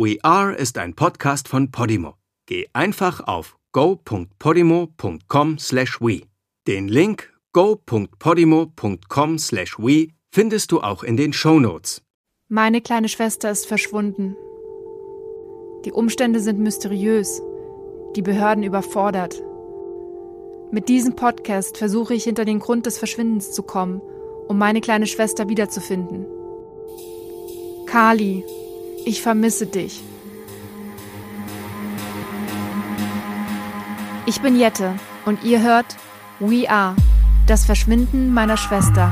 We Are ist ein Podcast von Podimo. Geh einfach auf go.podimo.com/we. Den Link go.podimo.com/we findest du auch in den Show Notes. Meine kleine Schwester ist verschwunden. Die Umstände sind mysteriös, die Behörden überfordert. Mit diesem Podcast versuche ich hinter den Grund des Verschwindens zu kommen, um meine kleine Schwester wiederzufinden. Kali, ich vermisse dich. Ich bin Jette und ihr hört We Are, das Verschwinden meiner Schwester.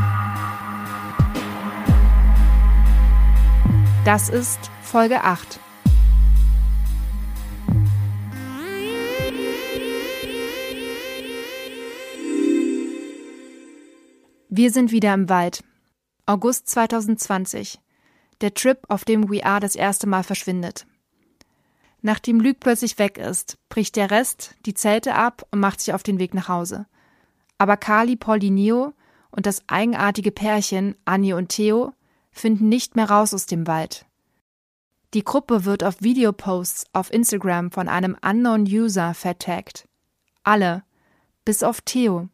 Das ist Folge 8. Wir sind wieder im Wald. August 2020. Der Trip, auf dem We Are das erste Mal verschwindet. Nachdem Luke plötzlich weg ist, bricht der Rest die Zelte ab und macht sich auf den Weg nach Hause. Aber Kali, Paulinio und das eigenartige Pärchen Annie und Theo finden nicht mehr raus aus dem Wald. Die Gruppe wird auf Videoposts auf Instagram von einem unknown User vertaggt. Alle, bis auf Theo.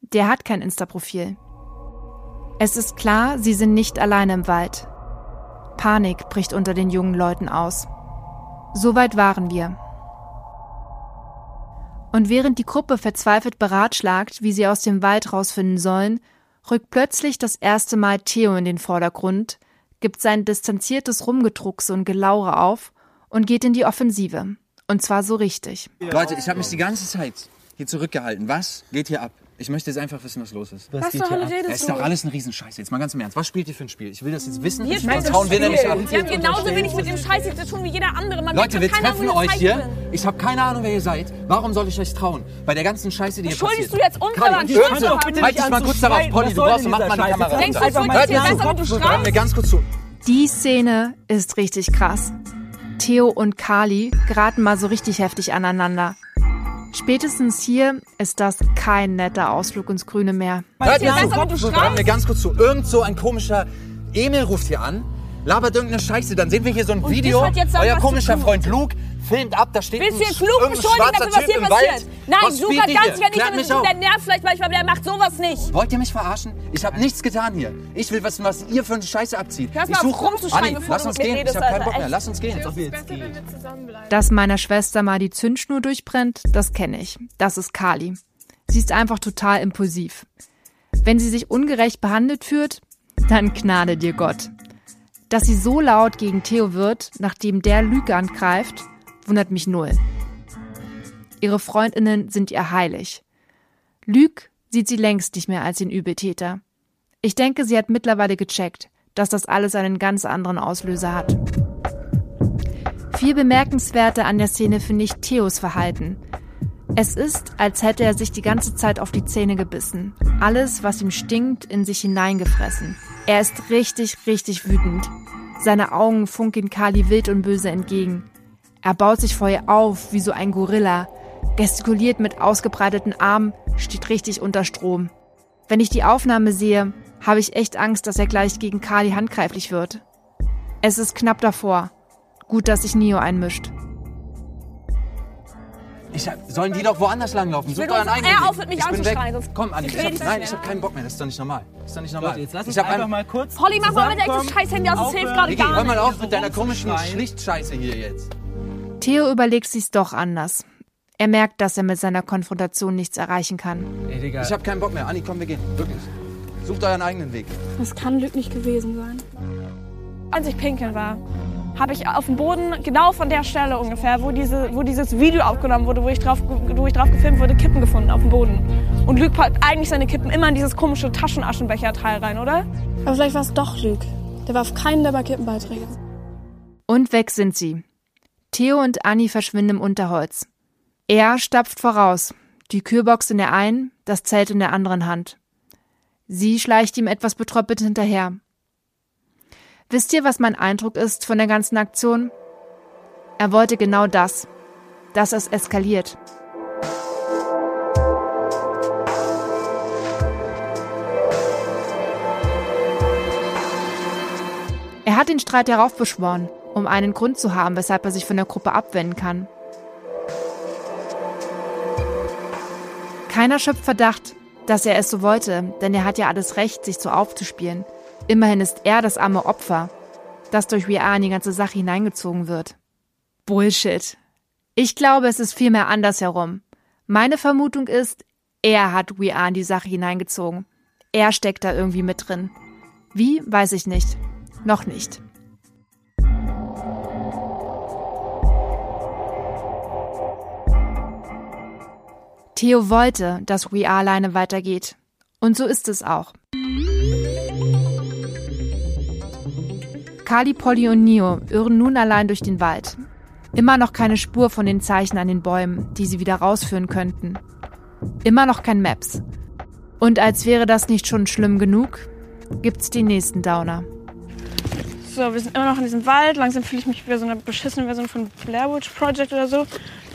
Der hat kein Insta-Profil. Es ist klar, sie sind nicht alleine im Wald. Panik bricht unter den jungen Leuten aus. Soweit waren wir. Und während die Gruppe verzweifelt beratschlagt, wie sie aus dem Wald rausfinden sollen, rückt plötzlich das erste Mal Theo in den Vordergrund, gibt sein distanziertes Rumgedruckse und Gelaure auf und geht in die Offensive. Und zwar so richtig. Leute, ich habe mich die ganze Zeit hier zurückgehalten. Was geht hier ab? Ich möchte jetzt einfach wissen, was los ist. Was, zur Hölle redest Es ist doch alles ein Riesenscheiß. Jetzt mal ganz im Ernst. Was spielt ihr für ein Spiel? Ich will das jetzt wissen. Wir sonst spielen hauen wir das nämlich ab. Spiel. Wir haben genauso wenig mit dem Scheiß jetzt zu tun wie jeder andere. Man Leute, wir treffen euch das hier. Sind. Ich habe keine Ahnung, wer ihr seid. Warum soll ich euch trauen? Bei der ganzen Scheiße, die hier passiert. du jetzt uns Kali, so- zu haben? Halt dich mal kurz darauf, Polly. Du brauchst, mach mal die Kamera Denkst du, wird Hört dir ganz kurz zu. Die Szene ist richtig krass. Theo und Kali geraten mal so richtig heftig aneinander. Spätestens hier ist das kein netter Ausflug ins Grüne mehr. Hört mir zu. besser, wenn du Hört mir ganz kurz zu. Irgend so ein komischer Emil ruft hier an, labert irgendeine Scheiße. Dann sehen wir hier so ein Und Video. Euer komischer. Freund Luke filmt ab. Da steht Willst du ein jetzt schwarzer dafür, was Typ hier passiert? Nein, Was ihr ganz hier? sicher nicht Klärt damit mich der nervt vielleicht manchmal, aber der macht sowas nicht. Wollt ihr mich verarschen? Ich habe nichts getan hier. Ich will wissen, was ihr für eine Scheiße abzieht. Hör ich mal auf, rumzuschreien, Anni, bevor lass uns gehen. redest, ich habe keinen Bock mehr. Lass uns gehen. Dass meiner Schwester mal die Zündschnur durchbrennt, das kenne ich. Das ist Kali. Sie ist einfach total impulsiv. Wenn sie sich ungerecht behandelt fühlt, dann gnade dir Gott. Dass sie so laut gegen Theo wird, nachdem der Lüge angreift, wundert mich null. Ihre Freundinnen sind ihr heilig. Lüg sieht sie längst nicht mehr als den Übeltäter. Ich denke, sie hat mittlerweile gecheckt, dass das alles einen ganz anderen Auslöser hat. Viel bemerkenswerter an der Szene finde ich Theos Verhalten. Es ist, als hätte er sich die ganze Zeit auf die Zähne gebissen. Alles, was ihm stinkt, in sich hineingefressen. Er ist richtig, richtig wütend. Seine Augen funkeln Kali wild und böse entgegen. Er baut sich vor ihr auf, wie so ein Gorilla, gestikuliert mit ausgebreiteten Armen, steht richtig unter Strom. Wenn ich die Aufnahme sehe, habe ich echt Angst, dass er gleich gegen Kali handgreiflich wird. Es ist knapp davor. Gut, dass sich Neo einmischt. Ich hab, sollen die doch woanders langlaufen? Sucht will euren uns- eigenen er aufhört, mich ich anzuschreien, Komm, Anni, ich rede hab, ich nein, nicht ich habe keinen Bock mehr. Das ist doch nicht normal. Das ist doch nicht normal. Leute, jetzt lass uns ich hab einfach ein- mal kurz Polly, mach mal mit deinem scheiß Handy aus, das hilft gerade gar hör mal nicht. auf mit deiner komischen. Schlichtscheiße hier jetzt. Theo überlegt sich's doch anders. Er merkt, dass er mit seiner Konfrontation nichts erreichen kann. Ey, Digga. Ich habe keinen Bock mehr. Anni, komm, wir gehen. Wirklich. Sucht euren eigenen Weg. Das kann Lüg nicht gewesen sein. Als ich pinkeln war, habe ich auf dem Boden, genau von der Stelle ungefähr, wo, diese, wo dieses Video aufgenommen wurde, wo ich, drauf, wo ich drauf gefilmt wurde, Kippen gefunden auf dem Boden. Und Lüg packt eigentlich seine Kippen immer in dieses komische Taschenaschenbecher-Teil rein, oder? Aber vielleicht war es doch Lüg. Der warf keinen der Kippenbeiträge. Und weg sind sie. Theo und Anni verschwinden im Unterholz. Er stapft voraus, die Kühlbox in der einen, das Zelt in der anderen Hand. Sie schleicht ihm etwas betröppelt hinterher. Wisst ihr, was mein Eindruck ist von der ganzen Aktion? Er wollte genau das, dass es eskaliert. Er hat den Streit heraufbeschworen um einen Grund zu haben, weshalb er sich von der Gruppe abwenden kann. Keiner schöpft Verdacht, dass er es so wollte, denn er hat ja alles Recht, sich so aufzuspielen. Immerhin ist er das arme Opfer, das durch VR in die ganze Sache hineingezogen wird. Bullshit. Ich glaube, es ist vielmehr andersherum. Meine Vermutung ist, er hat VR in die Sache hineingezogen. Er steckt da irgendwie mit drin. Wie, weiß ich nicht. Noch nicht. Theo wollte, dass We Are alleine weitergeht. Und so ist es auch. Kali, Polly und Nio irren nun allein durch den Wald. Immer noch keine Spur von den Zeichen an den Bäumen, die sie wieder rausführen könnten. Immer noch kein Maps. Und als wäre das nicht schon schlimm genug, gibt's die nächsten Downer. So, wir sind immer noch in diesem Wald. Langsam fühle ich mich wie so eine beschissene Version von Blair Witch Project oder so.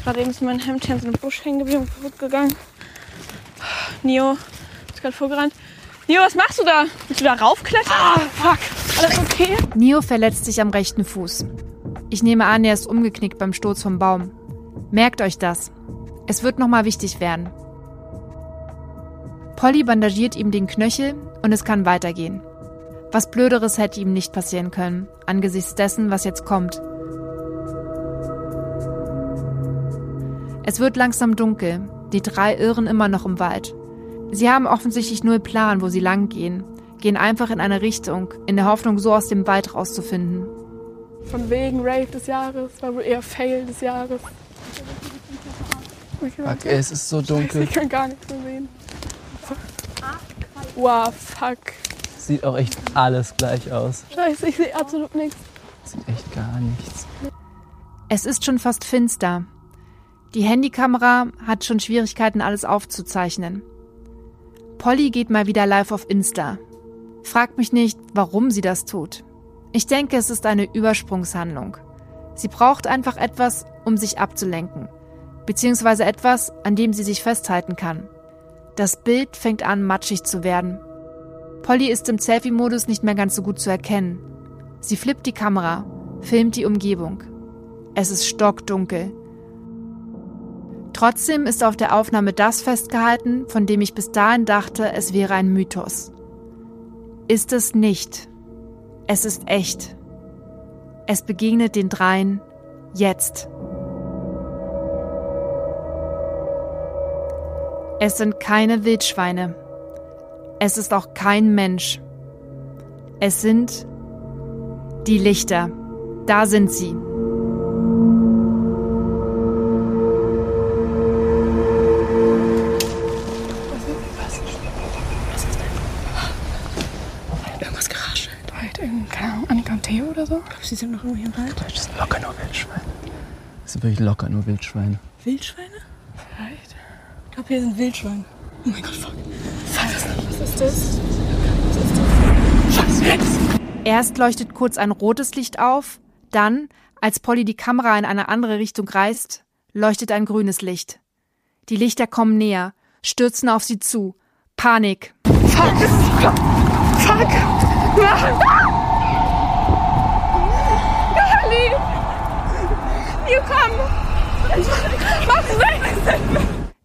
Gerade eben ist mein Hemd hier in so einem Busch hängen geblieben und kaputt gegangen. Nio ist gerade vorgerannt. Nio, was machst du da? Willst du da raufklettern? Ah, fuck. Alles okay? Nio verletzt sich am rechten Fuß. Ich nehme an, er ist umgeknickt beim Sturz vom Baum. Merkt euch das. Es wird nochmal wichtig werden. Polly bandagiert ihm den Knöchel und es kann weitergehen. Was Blöderes hätte ihm nicht passieren können, angesichts dessen, was jetzt kommt. Es wird langsam dunkel. Die drei irren immer noch im Wald. Sie haben offensichtlich null Plan, wo sie lang gehen, gehen einfach in eine Richtung, in der Hoffnung, so aus dem Wald rauszufinden. Von wegen Rave des Jahres, war wohl eher Fail des Jahres. Okay, fuck, ey, es ist so dunkel. Ich kann gar nichts mehr sehen. Wow, fuck. Sieht auch echt alles gleich aus. Scheiße, ich sehe absolut nichts. Sieht echt gar nichts. Es ist schon fast finster. Die Handykamera hat schon Schwierigkeiten, alles aufzuzeichnen. Polly geht mal wieder live auf Insta. Fragt mich nicht, warum sie das tut. Ich denke, es ist eine Übersprungshandlung. Sie braucht einfach etwas, um sich abzulenken. Beziehungsweise etwas, an dem sie sich festhalten kann. Das Bild fängt an, matschig zu werden. Polly ist im Selfie-Modus nicht mehr ganz so gut zu erkennen. Sie flippt die Kamera, filmt die Umgebung. Es ist stockdunkel. Trotzdem ist auf der Aufnahme das festgehalten, von dem ich bis dahin dachte, es wäre ein Mythos. Ist es nicht. Es ist echt. Es begegnet den dreien jetzt. Es sind keine Wildschweine. Es ist auch kein Mensch. Es sind die Lichter. Da sind sie. Sie sind noch irgendwie im Wald? Das sind locker nur Wildschweine. Das sind wirklich locker nur Wildschweine. Wildschweine? Vielleicht. Ich glaube, hier sind Wildschweine. Oh mein Gott, fuck. Was ist das? Was ist das? Was? Erst leuchtet kurz ein rotes Licht auf, dann, als Polly die Kamera in eine andere Richtung reißt, leuchtet ein grünes Licht. Die Lichter kommen näher, stürzen auf sie zu. Panik. Fuck! Fuck! Kali!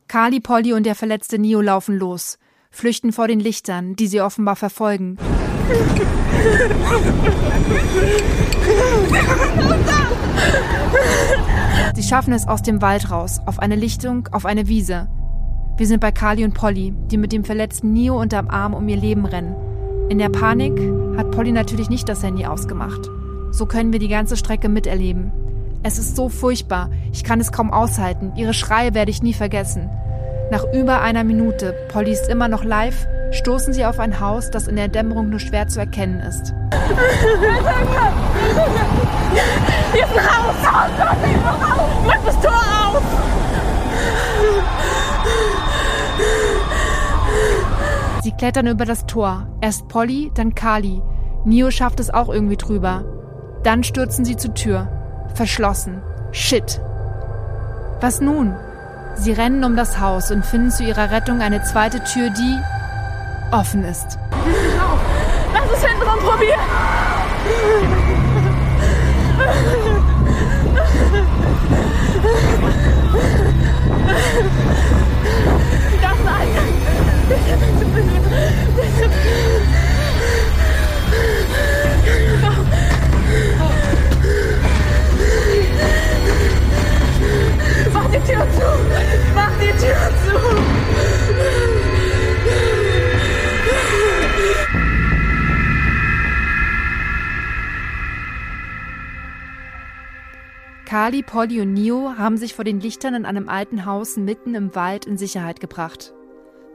Kali, Polly und der verletzte Nio laufen los, flüchten vor den Lichtern, die sie offenbar verfolgen. Sie schaffen es aus dem Wald raus, auf eine Lichtung, auf eine Wiese. Wir sind bei Kali und Polly, die mit dem verletzten Nio unterm Arm um ihr Leben rennen. In der Panik hat Polly natürlich nicht das Handy ausgemacht. So können wir die ganze Strecke miterleben. Es ist so furchtbar, ich kann es kaum aushalten. Ihre Schreie werde ich nie vergessen. Nach über einer Minute, Polly ist immer noch live, stoßen sie auf ein Haus, das in der Dämmerung nur schwer zu erkennen ist. Hier ist ein Haus! Haus! Haus! Haus! Mach das Tor auf! Sie klettern über das Tor. Erst Polly, dann Kali. Nio schafft es auch irgendwie drüber. Dann stürzen sie zur Tür. Verschlossen. Shit. Was nun? Sie rennen um das Haus und finden zu ihrer Rettung eine zweite Tür, die offen ist. Lass es hinten dran probieren. Das ist die Tür zu! Mach die Tür zu! Kali, Polly und Nio haben sich vor den Lichtern in einem alten Haus mitten im Wald in Sicherheit gebracht.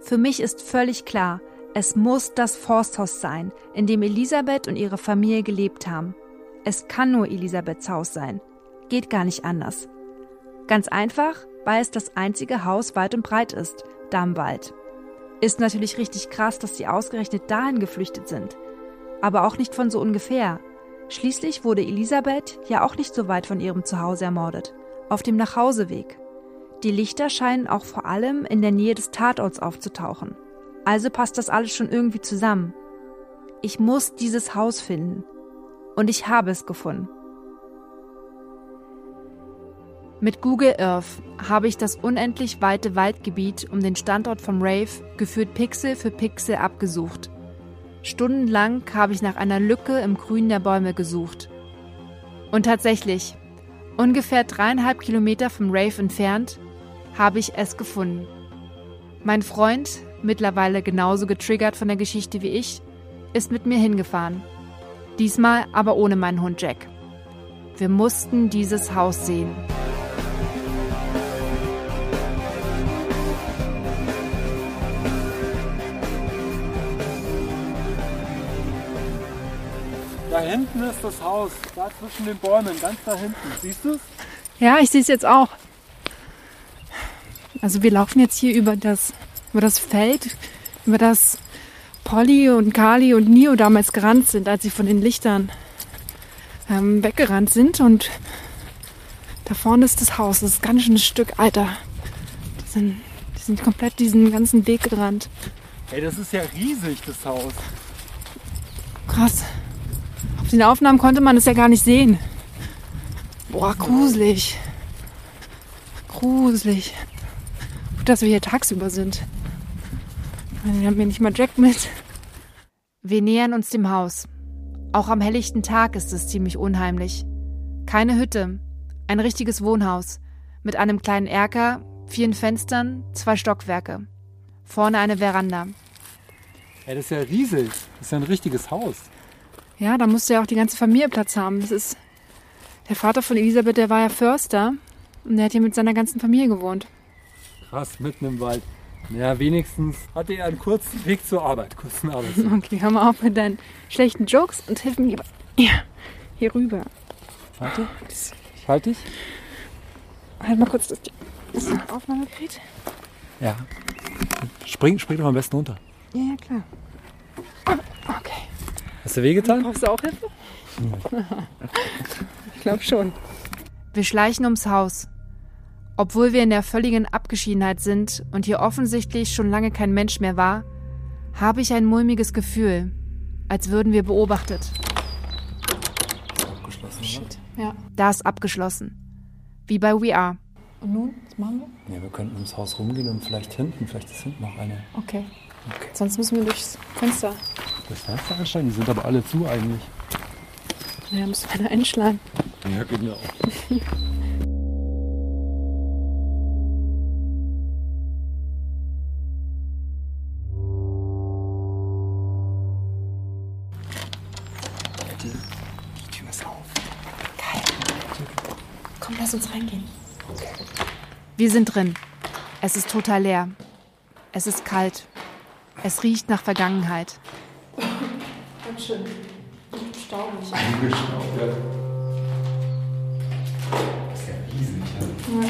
Für mich ist völlig klar, es muss das Forsthaus sein, in dem Elisabeth und ihre Familie gelebt haben. Es kann nur Elisabeths Haus sein. Geht gar nicht anders. Ganz einfach, weil es das einzige Haus weit und breit ist, da im Wald. Ist natürlich richtig krass, dass sie ausgerechnet dahin geflüchtet sind. Aber auch nicht von so ungefähr. Schließlich wurde Elisabeth ja auch nicht so weit von ihrem Zuhause ermordet, auf dem Nachhauseweg. Die Lichter scheinen auch vor allem in der Nähe des Tatorts aufzutauchen. Also passt das alles schon irgendwie zusammen. Ich muss dieses Haus finden. Und ich habe es gefunden. Mit Google Earth habe ich das unendlich weite Waldgebiet um den Standort vom Rave gefühlt Pixel für Pixel abgesucht Stundenlang habe ich nach einer Lücke im Grün der Bäume gesucht. Und tatsächlich, ungefähr dreieinhalb Kilometer vom Rave entfernt, habe ich es gefunden. Mein Freund, mittlerweile genauso getriggert von der Geschichte wie ich, ist mit mir hingefahren. Diesmal aber ohne meinen Hund Jack. Wir mussten dieses Haus sehen. Hinten ist das Haus, da zwischen den Bäumen, ganz da hinten. Siehst du es? Ja, ich sehe es jetzt auch. Also wir laufen jetzt hier über das, über das Feld, über das Polly und Kali und Nio damals gerannt sind, als sie von den Lichtern ähm, weggerannt sind. Und da vorne ist das Haus. Das ist ganz schön ein Stück, Alter. Die sind, die sind komplett diesen ganzen Weg gerannt. Ey, das ist ja riesig, das Haus. Krass den Aufnahmen konnte man es ja gar nicht sehen. Boah, gruselig. Gruselig. Gut, dass wir hier tagsüber sind. Wir haben hier nicht mal Jack mit. Wir nähern uns dem Haus. Auch am helllichten Tag ist es ziemlich unheimlich. Keine Hütte, ein richtiges Wohnhaus mit einem kleinen Erker, vielen Fenstern, zwei Stockwerke. Vorne eine Veranda. Ja, das ist ja riesig. Das ist ja ein richtiges Haus. Ja, da musste ja auch die ganze Familie Platz haben. Das ist der Vater von Elisabeth, der war ja Förster und der hat hier mit seiner ganzen Familie gewohnt. Krass, mitten im Wald. Ja, wenigstens hatte er einen kurzen Weg zur Arbeit, kurzen Arbeitsweg. Okay, hör mal auf mit deinen schlechten Jokes und hilf mir lieber hier, hier rüber. Warte, ich halte dich. Halt mal kurz das, das Aufnahmegerät. Ja. Spring, spring doch am besten runter. Ja, ja, klar. Hast du wehgetan? Brauchst du auch Hilfe? ich glaube schon. Wir schleichen ums Haus. Obwohl wir in der völligen Abgeschiedenheit sind und hier offensichtlich schon lange kein Mensch mehr war, habe ich ein mulmiges Gefühl, als würden wir beobachtet. Ist abgeschlossen, Shit. Ja. Da ist abgeschlossen. Wie bei We Are. Und nun? Was machen wir? Ja, wir könnten ums Haus rumgehen und vielleicht hinten, vielleicht ist hinten noch eine. Okay. okay. Sonst müssen wir durchs Fenster. Das Fenster einsteigen? Die sind aber alle zu eigentlich. Ja, müssen wir da einschlagen. Ja, genau. Die Tür ist auf. Geil. Komm, lass uns reingehen. Wir sind drin. Es ist total leer. Es ist kalt. Es riecht nach Vergangenheit. Schön staubig. Gestaubt, ja. Das ist ja riesig. Ja. Ja,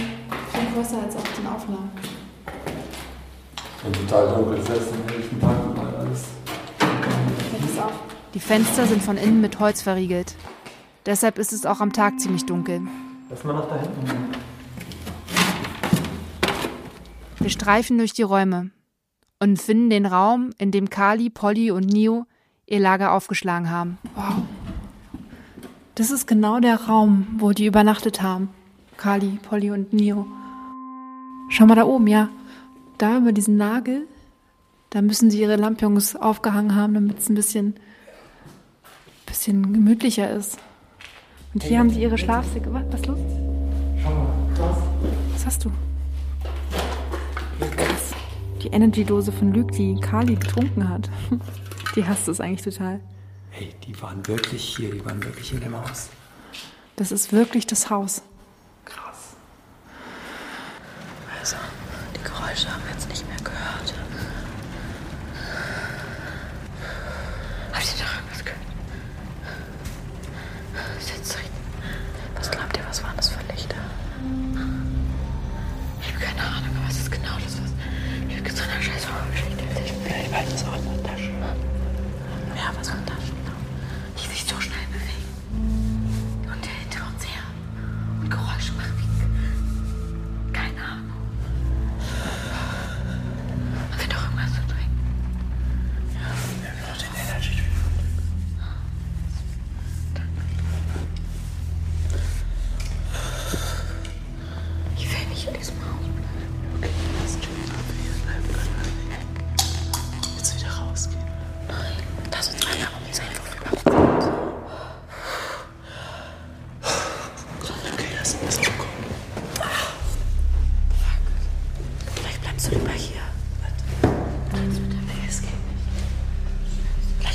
viel größer als auf den Aufnahmen. Und total dunkel, selbst am helllichen Tag und alles. Die Fenster sind von innen mit Holz verriegelt. Deshalb ist es auch am Tag ziemlich dunkel. Lass mal nach da hinten. Wir streifen durch die Räume und finden den Raum, in dem Kali, Polly und Nio ihr Lager aufgeschlagen haben. Wow. Das ist genau der Raum, wo die übernachtet haben. Kali, Polly und Nio. Schau mal da oben, ja. Da über diesen Nagel, da müssen sie ihre Lampions aufgehangen haben, damit es ein bisschen, bisschen gemütlicher ist. Und hier haben sie ihre Schlafsäcke. Was, was ist los? Schau mal, das. Was hast du? Krass. Die Energy-Dose von Luke, die Kali getrunken hat. Die hasst es eigentlich total. Hey, die waren wirklich hier, die waren wirklich in dem Haus. Das ist wirklich das Haus. Also, die Geräusche haben wir jetzt nicht mehr gehört. Habt ihr noch irgendwas gehört? Ist jetzt drin. Was glaubt ihr, was waren das für Lichter? Ich habe keine Ahnung, aber es ist genau das, was. Ich habe so eine scheiß Horrorgeschichte erzählt. Vielleicht war das auch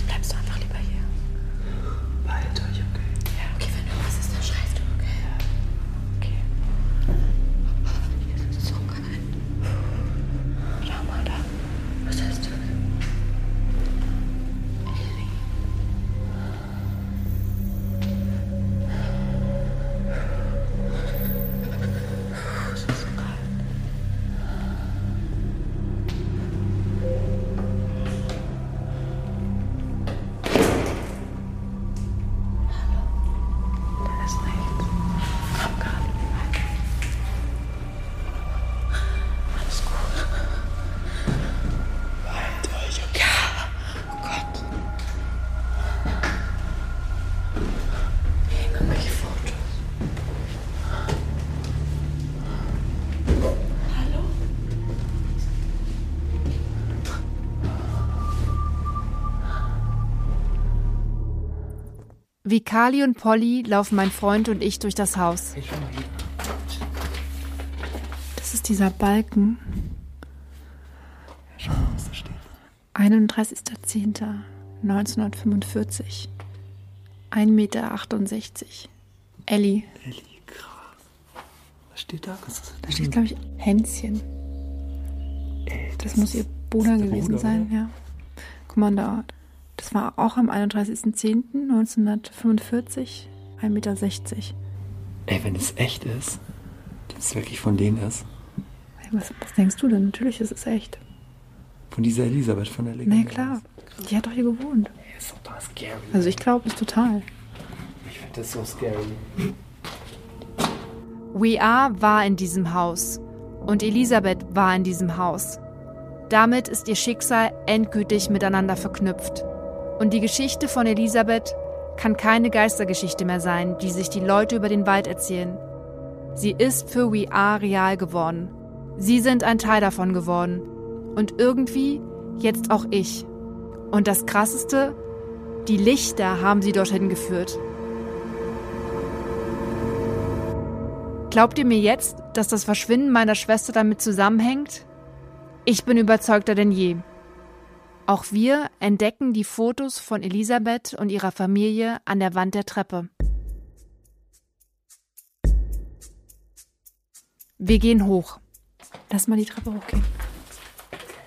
bleibst du einfach lieber hier. Euch, okay? Ja, okay, wenn irgendwas ist, dann schreibst du, Wie Kali und Polly laufen mein Freund und ich durch das Haus. Das ist dieser Balken. Schau mal, was da steht. 31.10.1945. 1,68 Meter. Ellie. Ellie, krass. Was steht da? Was Da steht, glaube ich, Hänschen. Das muss ihr Bruder gewesen Bruder, sein, ja. Guck mal da. Das war auch am 31.10.1945. 1,60 Meter. Ey, wenn es echt ist, dass es wirklich von denen ist. Hey, Was, was denkst du denn? Natürlich ist es echt. Von dieser Elisabeth von der Na Legende. ja, klar. Die hat doch hier gewohnt. Ey, ist total scary. Also ich glaube es total. Ich finde das so scary. We Are war in diesem Haus und Elisabeth war in diesem Haus. Damit ist ihr Schicksal endgültig miteinander verknüpft. Und die Geschichte von Elisabeth kann keine Geistergeschichte mehr sein, die sich die Leute über den Wald erzählen. Sie ist für We Are real geworden. Sie sind ein Teil davon geworden. Und irgendwie jetzt auch ich. Und das Krasseste, die Lichter haben sie dorthin geführt. Glaubt ihr mir jetzt, dass das Verschwinden meiner Schwester damit zusammenhängt? Ich bin überzeugter denn je. Auch wir entdecken die Fotos von Elisabeth und ihrer Familie an der Wand der Treppe. Wir gehen hoch. Lass mal die Treppe hochgehen.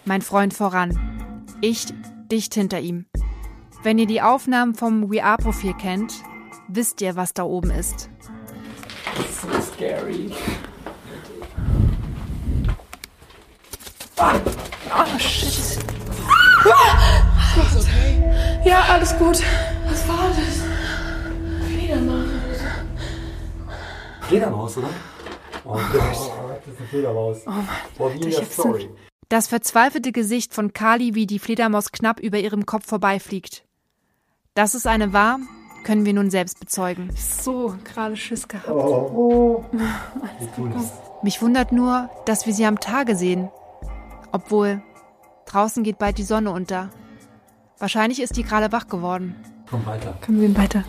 Mein Freund voran. Ich dicht hinter ihm. Wenn ihr die Aufnahmen vom We Are-Profil kennt, wisst ihr, was da oben ist. So scary. Oh, shit. Ja, alles gut. Was war das? Fledermaus. Fledermaus, oder? Oh Gott, das ist eine Fledermaus. Oh Mann, Boah, wie in der Story. Das verzweifelte Gesicht von Kali, wie die Fledermaus knapp über ihrem Kopf vorbeifliegt. Dass es eine war, können wir nun selbst bezeugen. So, gerade Schiss gehabt. Oh, Mich wundert nur, dass wir sie am Tage sehen. Obwohl, draußen geht bald die Sonne unter. Wahrscheinlich ist die gerade wach geworden. komm weiter. Kommen wir gehen weiter.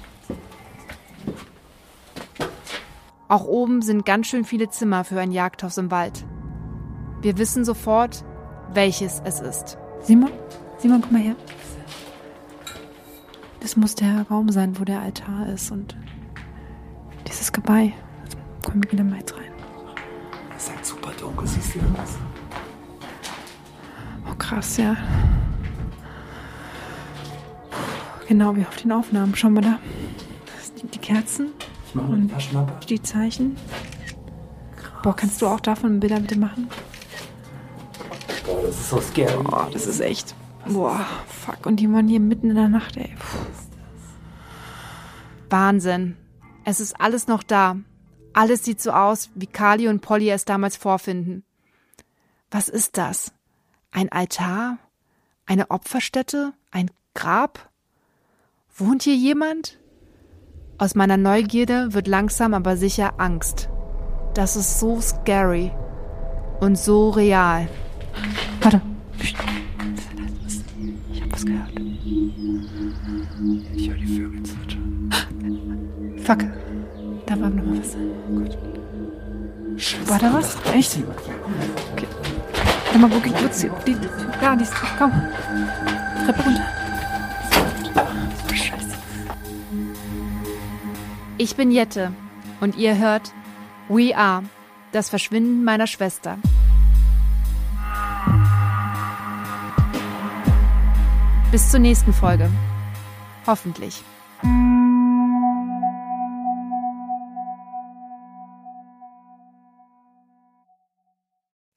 Auch oben sind ganz schön viele Zimmer für ein Jagdhaus im Wald. Wir wissen sofort, welches es ist. Simon? Simon, komm mal her. Das muss der Raum sein, wo der Altar ist und dieses Geweih. Komm, wir gehen da mal jetzt rein. Sei zu. super dunkel, siehst du das? Krass, ja. Genau wie auf den Aufnahmen. Schau mal da. Das sind die Kerzen Ich mache mal die die Zeichen. Boah, kannst du auch davon Bilder bitte machen? Boah, das ist so scary. Boah, das ist echt. Boah, fuck. Und die waren hier mitten in der Nacht, ey. Puh. Wahnsinn. Es ist alles noch da. Alles sieht so aus, wie Kali und Polly es damals vorfinden. Was ist das? Ein Altar? Eine Opferstätte? Ein Grab? Wohnt hier jemand? Aus meiner Neugierde wird langsam aber sicher Angst. Das ist so scary und so real. Warte. Ich hab was gehört. Ich höre die Vögel zwitschern. Fuck. Da war noch mal was. Gut. War da was? Echt? Okay. Warte mal, wo geht's? Die, die, da, die ist. Komm. Treppe runter. Oh, Scheiße. Ich bin Jette und ihr hört We Are, das Verschwinden meiner Schwester. Bis zur nächsten Folge. Hoffentlich.